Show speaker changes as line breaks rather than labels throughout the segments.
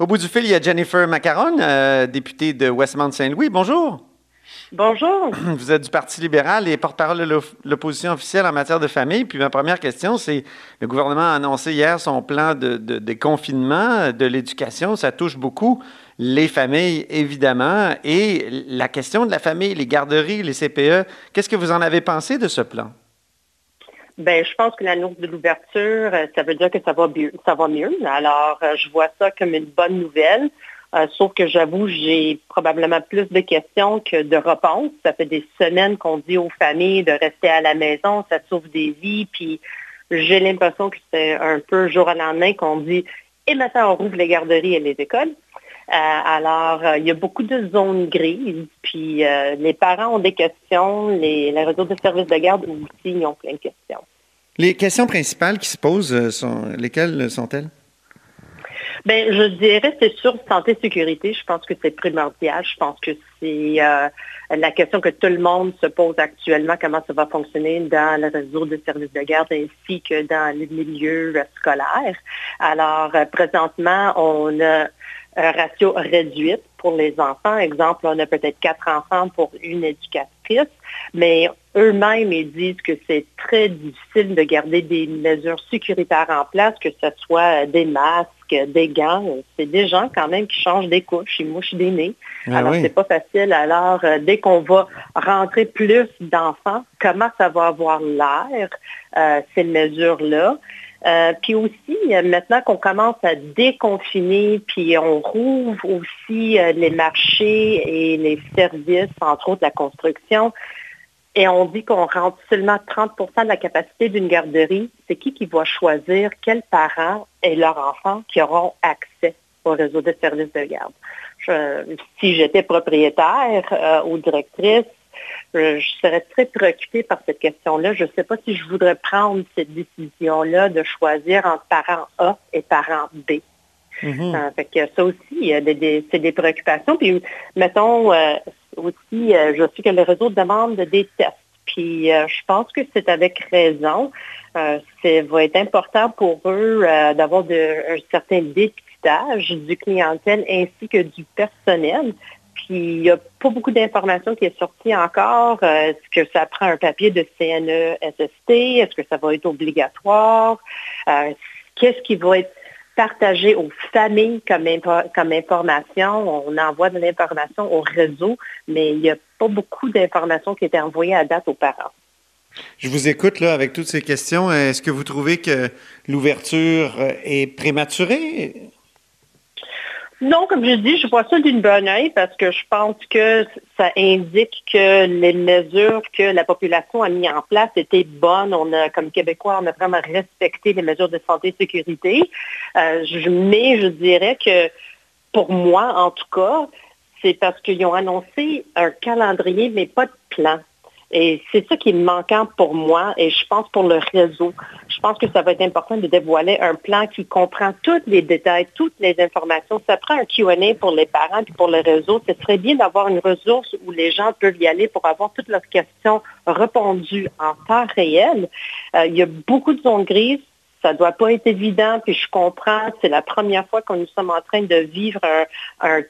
Au bout du fil, il y a Jennifer Macaron, euh, députée de Westmount-Saint-Louis. Bonjour.
Bonjour.
Vous êtes du Parti libéral et porte-parole de l'opposition officielle en matière de famille. Puis ma première question, c'est le gouvernement a annoncé hier son plan de, déconfinement de l'éducation. Ça touche beaucoup les familles, évidemment. Et la question de la famille, les garderies, les CPE, qu'est-ce que vous en avez pensé de ce plan?
Ben, je pense que l'annonce de l'ouverture, euh, ça veut dire que ça va, ça va mieux. Alors, euh, je vois ça comme une bonne nouvelle. Euh, sauf que j'avoue, j'ai probablement plus de questions que de réponses. Ça fait des semaines qu'on dit aux familles de rester à la maison, ça sauve des vies, puis j'ai l'impression que c'est un peu jour à lendemain qu'on dit et maintenant on rouvre les garderies et les écoles. Alors, il y a beaucoup de zones grises, puis les parents ont des questions, les, les réseaux de services de garde aussi ont plein de questions.
Les questions principales qui se posent, sont, lesquelles sont-elles?
Bien, je dirais, c'est sur santé-sécurité. Je pense que c'est primordial. Je pense que c'est euh, la question que tout le monde se pose actuellement, comment ça va fonctionner dans le réseau de services de garde ainsi que dans les milieux scolaires. Alors, euh, présentement, on a un ratio réduit pour les enfants. Exemple, on a peut-être quatre enfants pour une éducatrice, mais eux-mêmes, ils disent que c'est très difficile de garder des mesures sécuritaires en place, que ce soit des masques, des gants. C'est des gens quand même qui changent des couches, ils mouchent des nez. Ah Alors, c'est pas facile. Alors, euh, dès qu'on va rentrer plus d'enfants, comment ça va avoir l'air, euh, ces mesures-là? Euh, puis aussi, maintenant qu'on commence à déconfiner, puis on rouvre aussi les marchés et les services, entre autres la construction, et on dit qu'on rentre seulement 30% de la capacité d'une garderie, c'est qui qui va choisir quels parents et leurs enfants qui auront accès au réseau de services de garde? si j'étais propriétaire euh, ou directrice, je, serais très préoccupée par cette question-là. Je ne sais pas si je voudrais prendre cette décision-là de choisir entre parents A et parents B. Mm-hmm. Euh, fait que ça aussi, c'est des préoccupations. Puis, mettons, euh, aussi, euh, je sais que le réseau demande des tests. Puis je pense que c'est avec raison. Ça va être important pour eux d'avoir un certain dépistage du clientèle ainsi que du personnel. Puis il n'y a pas beaucoup d'informations qui est sortie encore. Est-ce que ça prend un papier de CNE-SST? Est-ce que ça va être obligatoire? Qu'est-ce qui va être partagé aux familles comme, comme information? On envoie de l'information au réseau, mais il n'y a pas beaucoup d'informations qui étaient envoyées à date aux parents.
Je vous écoute là avec toutes ces questions. Est-ce que vous trouvez que l'ouverture est prématurée?
Non, comme je dis, je vois ça d'une bonne oeil parce que je pense que ça indique que les mesures que la population a mis en place étaient bonnes. On a, comme Québécois, on a vraiment respecté les mesures de santé et sécurité. Euh, mais je dirais que pour moi, en tout cas, c'est parce qu'ils ont annoncé un calendrier, mais pas de plan. Et c'est ça qui est manquant pour moi et je pense pour le réseau. Je pense que ça va être important de dévoiler un plan qui comprend tous les détails, toutes les informations. Ça prend un Q&A pour les parents et pour le réseau. Ce serait bien d'avoir une ressource où les gens peuvent y aller pour avoir toutes leurs questions répondues en temps réel. Euh, il y a beaucoup de zones grises ça ne doit pas être évident, puis je comprends, c'est la première fois que nous sommes en train de vivre un,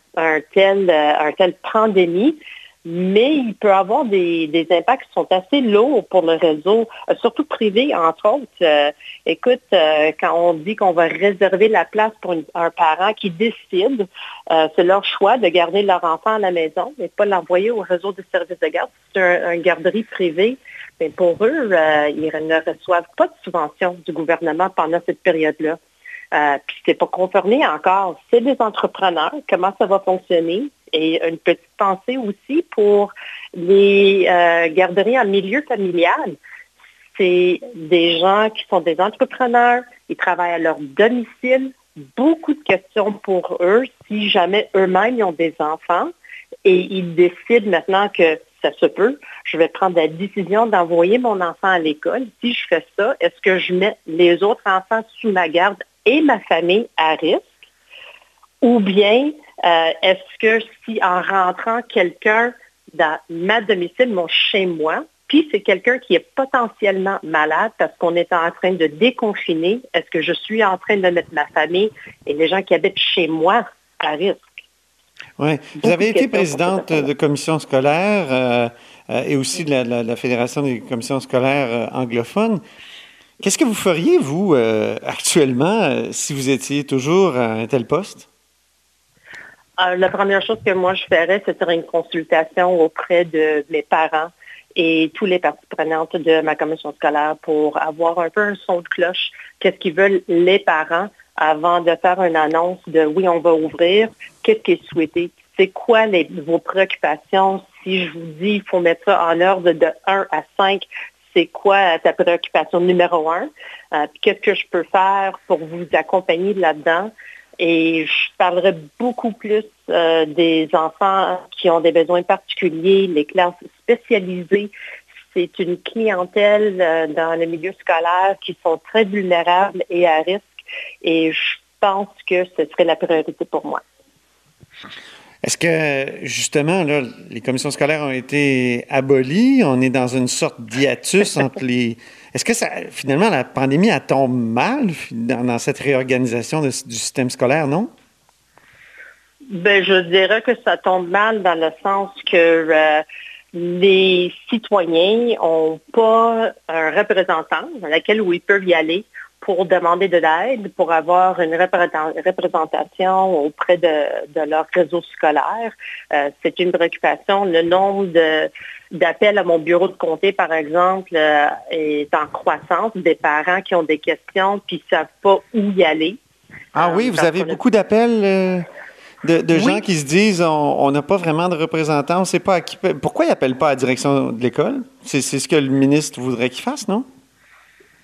tel, euh, un tel pandémie mais il peut avoir des, impacts qui sont assez lourds pour le réseau, euh, surtout privé, entre autres. Euh, écoute, euh, quand on dit qu'on va réserver la place pour un parent qui décide, c'est leur choix de garder leur enfant à la maison, mais pas l'envoyer au réseau de services de garde. C'est un, garderie privée. Mais pour eux, ils ne reçoivent pas de subvention du gouvernement pendant cette période-là. Puis c'est pas confirmé encore. C'est des entrepreneurs, comment ça va fonctionner? Et une petite pensée aussi pour les euh, garderies en milieu familial. C'est des gens qui sont des entrepreneurs, ils travaillent à leur domicile. Beaucoup de questions pour eux si jamais eux-mêmes ont des enfants et ils décident maintenant que ça se peut, je vais prendre la décision d'envoyer mon enfant à l'école. Si je fais ça, est-ce que je mets les autres enfants sous ma garde et ma famille à risque? Ou bien euh, est-ce que si en rentrant quelqu'un dans ma domicile, mon chez moi, puis c'est quelqu'un qui est potentiellement malade parce qu'on est en train de déconfiner. Est-ce que je suis en train de mettre ma famille et les gens qui habitent chez moi à risque?
Oui. Vous avez été présidente de commission scolaire euh, euh, et aussi de la, Fédération des commissions scolaires anglophones. Qu'est-ce que vous feriez, vous, actuellement, si vous étiez toujours à un tel poste?
La première chose que moi je ferais, c'est faire une consultation auprès de mes parents et tous les parties prenantes de ma commission scolaire pour avoir un peu un son de cloche. Qu'est-ce qu'ils veulent les parents avant de faire une annonce de oui, on va ouvrir, qu'est-ce qui est souhaité? C'est quoi les, vos préoccupations? Si je vous dis il faut mettre ça en ordre de 1 à 5, c'est quoi ta préoccupation numéro 1? Euh, qu'est-ce que je peux faire pour vous accompagner là-dedans? Et je parlerai beaucoup plus euh, des enfants qui ont des besoins particuliers, les classes spécialisées. C'est une clientèle euh, dans le milieu scolaire qui sont très vulnérables et à risque. Et je pense que ce serait la priorité pour moi.
Est-ce que, justement, là, les commissions scolaires ont été abolies? On est dans une sorte d'hiatus entre les... Est-ce que finalement, la pandémie, a tombe mal dans, cette réorganisation du système scolaire, non?
Ben, je dirais que ça tombe mal dans le sens que euh, les citoyens n'ont pas un représentant dans lequel ils peuvent y aller pour demander de l'aide, pour avoir une représentation auprès de, leur réseau scolaire. Euh, c'est une préoccupation. Le nombre d'appels à mon bureau de comté, par exemple, euh, est en croissance. Des parents qui ont des questions puis ne savent pas où y aller.
Ah oui, vous avez beaucoup d'appels de, gens qui se disent on n'a pas vraiment de représentants, on ne sait pas à qui. Pourquoi ils n'appellent pas à la direction de l'école? C'est ce que le ministre voudrait qu'ils fassent, non?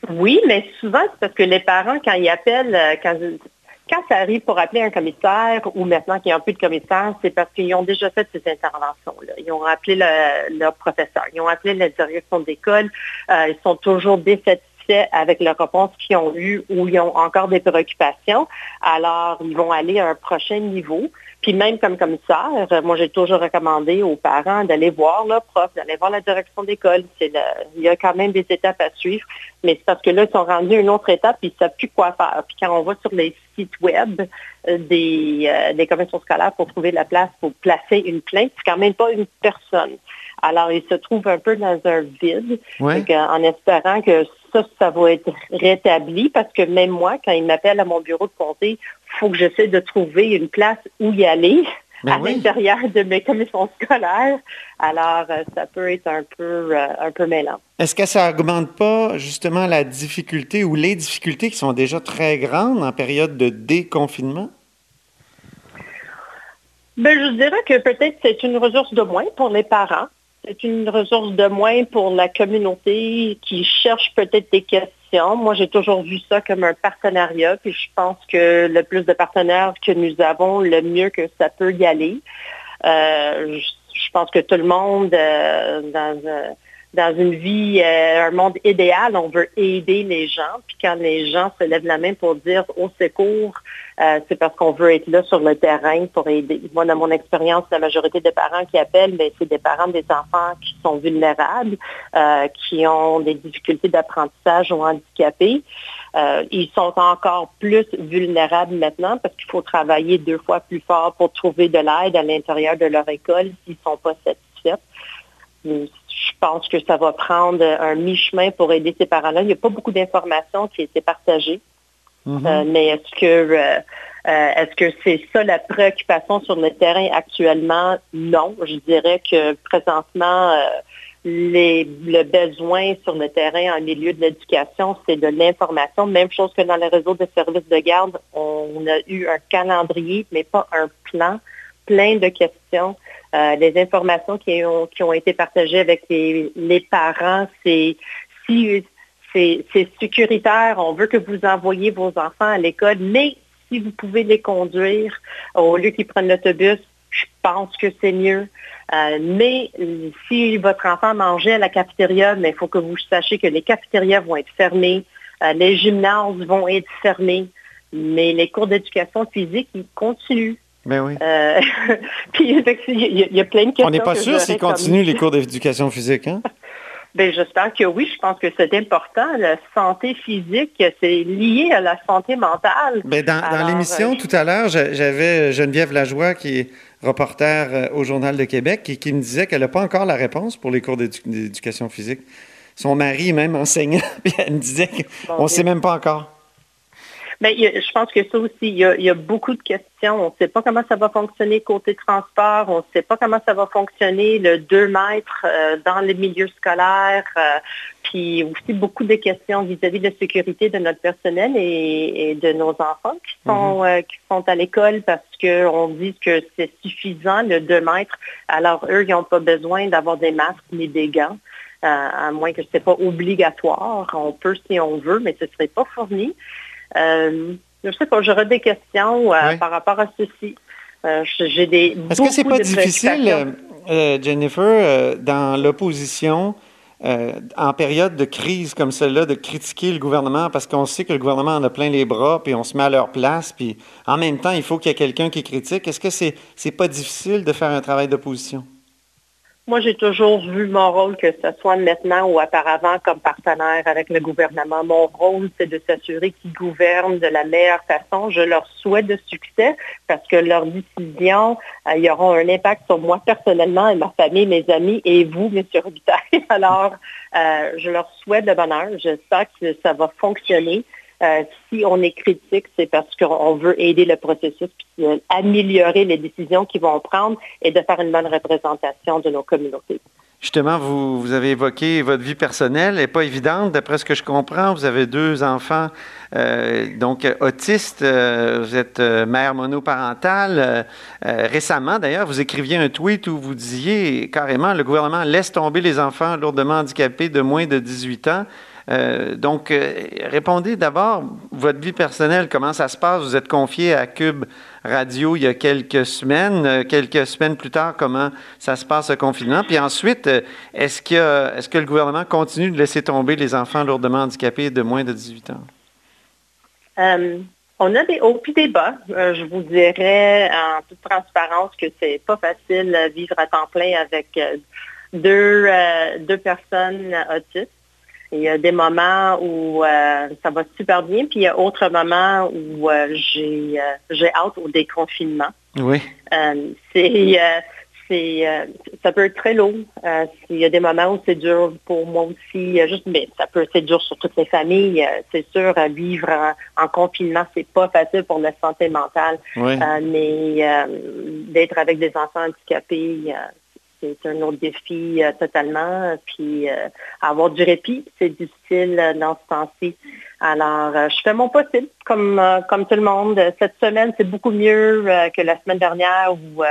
Oui, mais souvent, c'est parce que les parents, quand ils appellent, euh, quand, ça arrive pour appeler un commissaire ou maintenant qu'il n'y a plus de commissaire, c'est parce qu'ils ont déjà fait ces interventions-là. Ils ont appelé leur professeur, ils ont appelé la direction d'école, euh, ils sont toujours défaits avec la réponse qu'ils ont eue ou ils ont encore des préoccupations, alors ils vont aller à un prochain niveau. Puis même comme commissaire, moi j'ai toujours recommandé aux parents d'aller voir le prof, d'aller voir la direction d'école. Il y a quand même des étapes à suivre, mais c'est parce que là, ils sont rendus à une autre étape et ils ne savent plus quoi faire. Puis quand on va sur les sites web euh, des, euh, des commissions scolaires pour trouver la place pour placer une plainte, c'est quand même pas une personne. Alors, ils se trouvent un peu dans un vide, en espérant que ça, ça va être rétabli parce que même moi, quand ils m'appellent à mon bureau de comté, il faut que j'essaie de trouver une place où y aller ben à l'intérieur de mes commissions scolaires. Alors, euh, ça peut être un peu, euh, un peu mêlant.
Est-ce que ça n'augmente pas justement la difficulté ou les difficultés qui sont déjà très grandes en période de déconfinement?
Ben, je dirais que peut-être c'est une ressource de moins pour les parents c'est une ressource de moins pour la communauté qui cherche peut-être des questions. Moi, j'ai toujours vu ça comme un partenariat, puis je pense que le plus de partenaires que nous avons, le mieux que ça peut y aller. Euh, je, pense que tout le monde, euh, dans, euh, dans une vie, euh, un monde idéal, on veut aider les gens. Puis quand les gens se lèvent la main pour dire au secours, euh, c'est parce qu'on veut être là sur le terrain pour aider. Moi, dans mon expérience, la majorité des parents qui appellent, ben, c'est des parents des enfants qui sont vulnérables, euh, qui ont des difficultés d'apprentissage ou handicapés. ils sont encore plus vulnérables maintenant parce qu'il faut travailler deux fois plus fort pour trouver de l'aide à l'intérieur de leur école s'ils ne sont pas satisfaits je pense que ça va prendre un mi-chemin pour aider ces parents-là. Il n'y a pas beaucoup d'informations qui été partagées. Mm-hmm. Euh, mais est-ce que euh, euh, est-ce que c'est ça la préoccupation sur le terrain actuellement? Non. Je dirais que présentement, le besoin sur le terrain en milieu de l'éducation, c'est de l'information. Même chose que dans le réseau de services de garde, on a eu un calendrier, mais pas un plan, plein de questions. Euh, les informations qui ont, qui ont été partagées avec les, parents, c'est si c'est sécuritaire, on veut que vous envoyiez vos enfants à l'école, mais si vous pouvez les conduire au lieu qu'ils prennent l'autobus, je pense que c'est mieux. Euh, mais si votre enfant mangeait à la cafétéria, il faut que vous sachiez que les cafétérias vont être fermées, euh, les gymnases vont être fermés, mais les cours d'éducation physique, ils continuent.
Ben oui. Euh,
puis il y, a plein de questions.
On n'est pas sûr s'ils continuent les cours d'éducation physique, hein?
Bien, j'espère que oui. Je pense que c'est important. La santé physique, c'est lié à la santé mentale.
Bien, dans, l'émission, euh, tout à l'heure, j'avais Geneviève Lajoie, qui est reporter euh, au Journal de Québec, qui, qui me disait qu'elle n'a pas encore la réponse pour les cours d'éducation physique. Son mari, même enseignant, puis elle me disait qu'on ne sait même pas encore.
Bien, je pense que ça aussi, il y, a, beaucoup de questions. On ne sait pas comment ça va fonctionner côté transport. On ne sait pas comment ça va fonctionner le 2 mètres euh, dans les milieux scolaires. Euh, puis aussi beaucoup de questions vis-à-vis de la sécurité de notre personnel et, de nos enfants qui sont, mm-hmm. euh, qui sont à l'école parce qu'on dit que c'est suffisant le 2 mètres. Alors eux, ils n'ont pas besoin d'avoir des masques ni des gants. à moins que ce n'est pas obligatoire. On peut si on veut, mais ce ne serait pas fourni. Euh, je sais pas, j'aurais des questions euh, par rapport à ceci. Euh, j'ai des.
Est-ce que c'est pas difficile, Jennifer, dans l'opposition, en période de crise comme celle-là, de critiquer le gouvernement parce qu'on sait que le gouvernement en a plein les bras, puis on se met à leur place, puis en même temps, il faut qu'il y ait quelqu'un qui critique. Est-ce que c'est c'est pas difficile de faire un travail d'opposition?
Moi, j'ai toujours vu mon rôle, que ce soit maintenant ou auparavant, comme partenaire avec le gouvernement. Mon rôle, c'est de s'assurer qu'ils gouvernent de la meilleure façon. Je leur souhaite de succès parce que leurs décisions, euh, auront un impact sur moi personnellement et ma famille, mes amis et vous, M. Robitaille. Alors, euh, je leur souhaite de bonheur. J'espère que ça va fonctionner. Euh, si on est critique, c'est parce qu'on veut aider le processus, puis améliorer les décisions qu'ils vont prendre et de faire une bonne représentation de nos communautés.
Justement, vous, avez évoqué votre vie personnelle, elle n'est pas évidente, d'après ce que je comprends. Vous avez deux enfants, euh, donc autistes, euh, vous êtes mère monoparentale. récemment, d'ailleurs, vous écriviez un tweet où vous disiez carrément, le gouvernement laisse tomber les enfants lourdement handicapés de moins de 18 ans. Euh, donc, euh, répondez d'abord, votre vie personnelle, comment ça se passe? Vous êtes confié à Cube Radio il y a quelques semaines. Euh, quelques semaines plus tard, comment ça se passe, ce confinement? Puis ensuite, est-ce que, est que le gouvernement continue de laisser tomber les enfants lourdement handicapés de moins de 18 ans?
on a des hauts et des bas. je vous dirais en toute transparence que c'est pas facile vivre à temps plein avec deux, deux personnes autistes. Il y a des moments où euh, ça va super bien, puis il y a d'autres moments où euh, j'ai euh, j'ai hâte au déconfinement.
Oui.
c'est ça peut être très lourd. il y a des moments où c'est dur pour moi aussi. juste, mais ça peut être dur sur toutes les familles. c'est sûr, vivre en, confinement, c'est pas facile pour la santé mentale.
Oui.
mais d'être avec des enfants handicapés, c'est un autre défi euh, totalement. Puis euh, avoir du répit, c'est difficile euh, dans ce temps-ci. Alors, je fais mon possible, comme, comme tout le monde. Cette semaine, c'est beaucoup mieux que la semaine dernière où,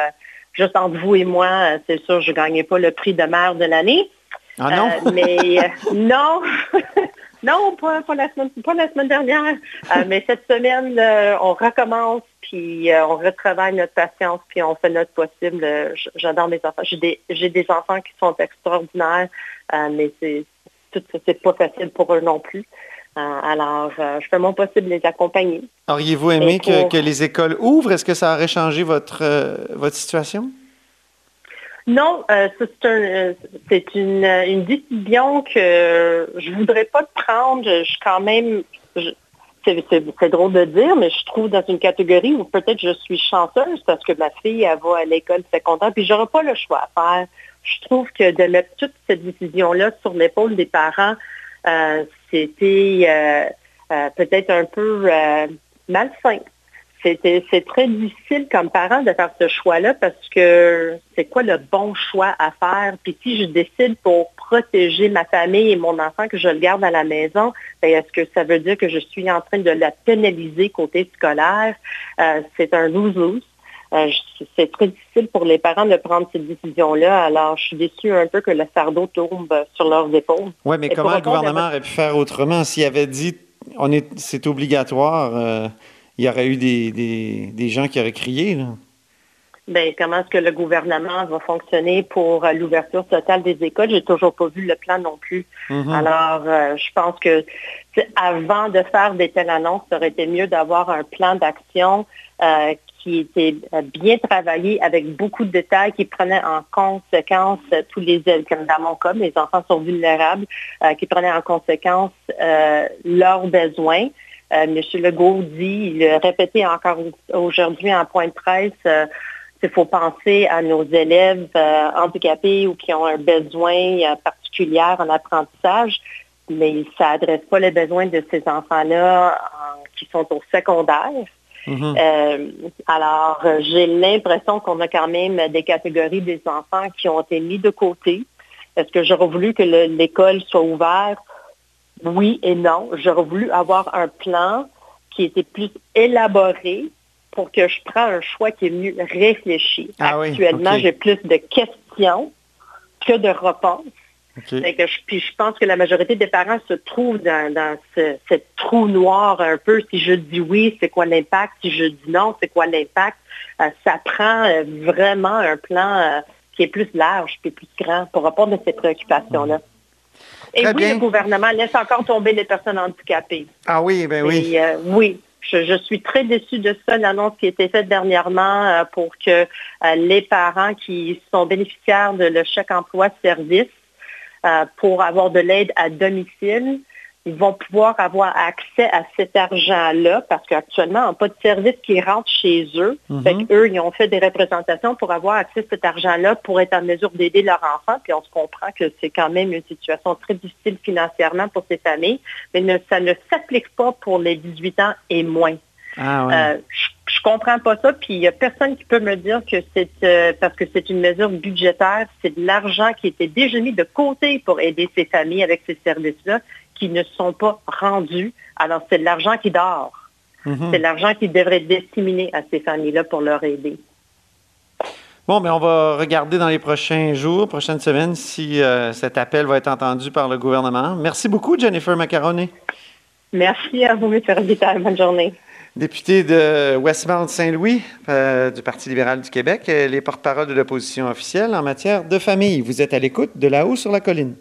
juste entre vous et moi, c'est sûr, je ne gagnais pas le prix de mère de l'année.
Ah non?
mais non, non, pas, la semaine, pas la semaine dernière. mais cette semaine, on recommence puis euh, on retravaille notre patience, puis on fait notre possible. Euh, j'adore mes enfants. J'ai des, j'ai des enfants qui sont extraordinaires, euh, mais c'est tout c'est pas facile pour eux non plus. alors, je fais mon possible de les accompagner.
Auriez-vous aimé que, les écoles ouvrent? Est-ce que ça aurait changé votre, votre situation?
Non, c'est, une, une, décision que je voudrais pas prendre. Je suis quand même, c'est drôle de dire, mais je trouve dans une catégorie où peut-être je suis chanceuse parce que ma fille, elle va à l'école secondaire, puis j'aurai pas le choix à faire. Je trouve que de mettre toute cette décision-là sur l'épaule des parents, euh, c'était euh, euh, peut-être un peu malsain c'est très difficile comme parent de faire ce choix-là parce que c'est quoi le bon choix à faire? Puis si je décide pour protéger ma famille et mon enfant que je le garde à la maison, ben, est-ce que ça veut dire que je suis en train de la pénaliser côté scolaire? Euh, c'est un lose-lose. Euh, c'est très difficile pour les parents de prendre cette décision-là. Alors, je suis déçue un peu que le fardeau tombe sur leurs épaules.
Oui, mais comment le gouvernement aurait pu faire autrement s'il avait dit on est c'est obligatoire? Euh, il y aurait eu des, gens qui auraient crié. Là.
Bien, comment est-ce que le gouvernement va fonctionner pour euh, l'ouverture totale des écoles? J'ai toujours pas vu le plan non plus. Mm-hmm. Alors, euh, je pense que avant de faire des telles annonces, ça aurait été mieux d'avoir un plan d'action euh, qui était bien travaillé avec beaucoup de détails, qui prenait en conséquence tous les, comme dans mon cas, les enfants sont vulnérables, qui prenait en conséquence leurs besoins. M. Legault dit, il a répété encore aujourd'hui en point de presse, il faut penser à nos élèves handicapés ou qui ont un besoin particulier en apprentissage mais ça n'adresse pas les besoins de ces enfants-là qui sont au secondaire. Mhm. Euh, alors, j'ai l'impression qu'on a quand même des catégories des enfants qui ont été mis de côté. Est-ce que j'aurais voulu que l'école soit ouverte? Oui et non. J'aurais voulu avoir un plan qui était plus élaboré pour que je prenne un choix qui est mieux réfléchi.
Ah
Actuellement, j'ai plus de questions que de réponses puis je pense que la majorité des parents se trouvent dans, ce, trou noir un peu. Si je dis oui, c'est quoi l'impact? Si je dis non, c'est quoi l'impact? Euh, ça prend euh, vraiment un plan euh, qui est plus large et plus grand pour répondre à ces préoccupations-là. Et oui, le gouvernement laisse encore tomber les personnes handicapées.
Ah oui, ben oui.
oui, je, suis très déçue de ça, l'annonce qui a été faite dernièrement pour que les parents qui sont bénéficiaires de le chèque emploi service euh, pour avoir de l'aide à domicile, ils vont pouvoir avoir accès à cet argent-là parce qu'actuellement, ils n'ont pas de service qui rentre chez eux. Mhm. eux, ils ont fait des représentations pour avoir accès à cet argent-là pour être en mesure d'aider leurs enfants. Puis on se comprend que c'est quand même une situation très difficile financièrement pour ces familles, mais ça ne s'applique pas pour les 18 ans et moins.
Ah,
euh, je, ne comprends pas ça, puis il n'y a personne qui peut me dire que c'est euh, parce que c'est une mesure budgétaire, c'est de l'argent qui était déjà mis de côté pour aider ces familles avec ces services-là qui ne sont pas rendus. Alors c'est de l'argent qui dort. Mhm. C'est l'argent qui devrait être destiné à ces familles-là pour leur aider.
Bon, mais on va regarder dans les prochains jours, prochaines semaines, si euh, cet appel va être entendu par le gouvernement. Merci beaucoup, Jennifer Macaroni.
Merci à vous, M. Robitaille. Bonne journée
député de Westmount-Saint-Louis euh, du Parti libéral du Québec, les porte-parole de l'opposition officielle en matière de famille. Vous êtes à l'écoute de là-haut sur la colline.